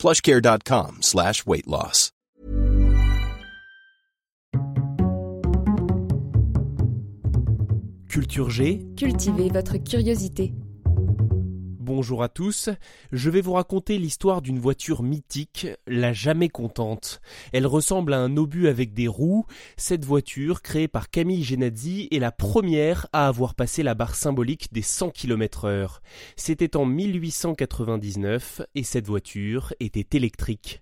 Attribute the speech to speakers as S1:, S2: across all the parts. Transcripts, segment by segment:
S1: plushcare.com slash weight loss.
S2: Culture G.
S3: Cultivez votre curiosité.
S2: Bonjour à tous, je vais vous raconter l'histoire d'une voiture mythique, la Jamais Contente. Elle ressemble à un obus avec des roues. Cette voiture, créée par Camille Genazzi, est la première à avoir passé la barre symbolique des 100 km heure. C'était en 1899 et cette voiture était électrique.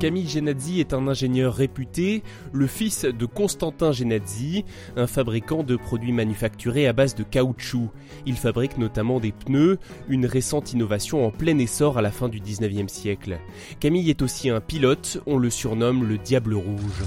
S2: Camille Genazzi est un ingénieur réputé, le fils de Constantin Genazzi, un fabricant de produits manufacturés à base de caoutchouc. Il fabrique notamment des pneus, une récente innovation en plein essor à la fin du 19e siècle. Camille est aussi un pilote, on le surnomme le Diable Rouge.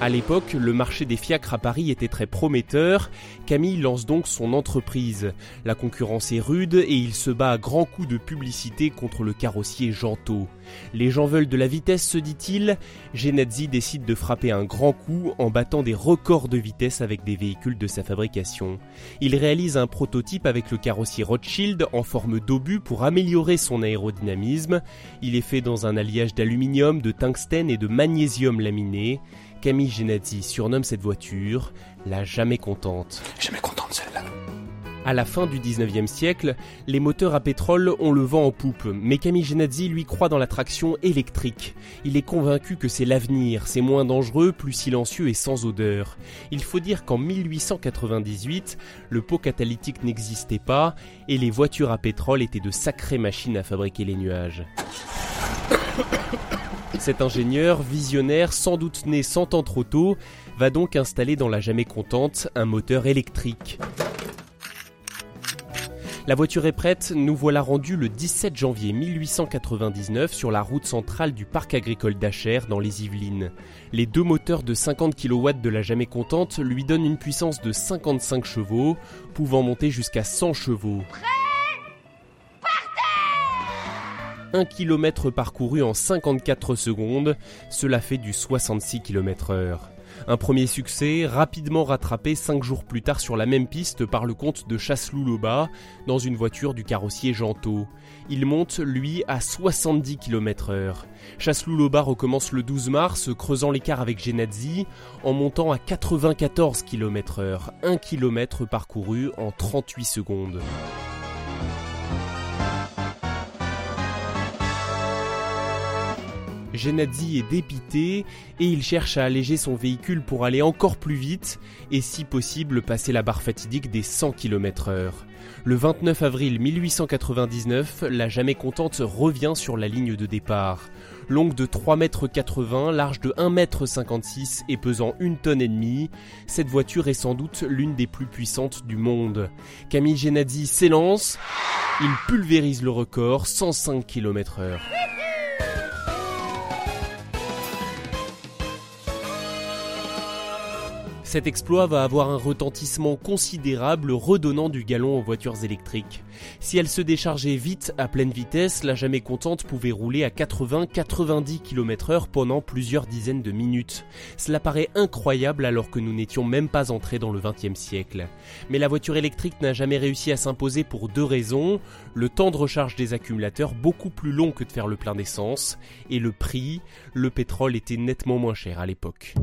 S2: À l'époque, le marché des fiacres à Paris était très prometteur. Camille lance donc son entreprise. La concurrence est rude et il se bat à grands coups de publicité contre le carrossier Gento. Les gens veulent de la vitesse, se dit-il. Genazzi décide de frapper un grand coup en battant des records de vitesse avec des véhicules de sa fabrication. Il réalise un prototype avec le carrossier Rothschild en forme d'obus pour améliorer son aérodynamisme. Il est fait dans un alliage d'aluminium, de tungstène et de magnésium laminé. Camille Genazzi surnomme cette voiture la jamais contente.
S4: Jamais contente celle-là.
S2: À la fin du 19e siècle, les moteurs à pétrole ont le vent en poupe, mais Camille Genazzi lui croit dans la traction électrique. Il est convaincu que c'est l'avenir, c'est moins dangereux, plus silencieux et sans odeur. Il faut dire qu'en 1898, le pot catalytique n'existait pas et les voitures à pétrole étaient de sacrées machines à fabriquer les nuages. Cet ingénieur, visionnaire, sans doute né cent ans trop tôt, va donc installer dans la jamais contente un moteur électrique. La voiture est prête, nous voilà rendus le 17 janvier 1899 sur la route centrale du parc agricole d'Acher dans les Yvelines. Les deux moteurs de 50 kW de la jamais contente lui donnent une puissance de 55 chevaux, pouvant monter jusqu'à 100 chevaux. 1 km parcouru en 54 secondes, cela fait du 66 km heure. Un premier succès, rapidement rattrapé 5 jours plus tard sur la même piste par le comte de Chasseloup-Loba, dans une voiture du carrossier Gento. Il monte, lui, à 70 km heure. Chasseloup-Loba recommence le 12 mars, creusant l'écart avec Genazzi, en montant à 94 km heure, 1 km parcouru en 38 secondes. Genazzi est dépité et il cherche à alléger son véhicule pour aller encore plus vite et si possible passer la barre fatidique des 100 km heure. Le 29 avril 1899, la jamais contente revient sur la ligne de départ. Longue de 3,80 m, large de 1,56 m et pesant une tonne et demie, cette voiture est sans doute l'une des plus puissantes du monde. Camille Genazzi s'élance, il pulvérise le record, 105 km Cet exploit va avoir un retentissement considérable redonnant du galon aux voitures électriques. Si elle se déchargeait vite à pleine vitesse, la jamais contente pouvait rouler à 80-90 km heure pendant plusieurs dizaines de minutes. Cela paraît incroyable alors que nous n'étions même pas entrés dans le 20e siècle. Mais la voiture électrique n'a jamais réussi à s'imposer pour deux raisons. Le temps de recharge des accumulateurs beaucoup plus long que de faire le plein d'essence et le prix, le pétrole était nettement moins cher à l'époque.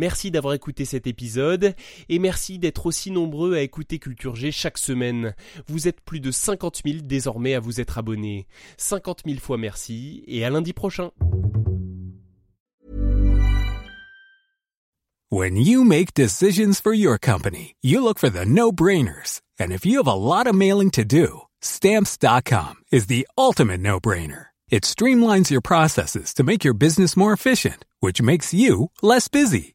S2: Merci d'avoir écouté cet épisode et merci d'être aussi nombreux à écouter Culture G chaque semaine. Vous êtes plus de 50 000 désormais à vous être abonnés. 50 000 fois merci et à lundi prochain.
S5: When you make decisions for your company, you look for the no-brainers. And if you have a lot of mailing to do, stamps.com is the ultimate no-brainer. It streamlines your processes to make your business more efficient, which makes you less busy.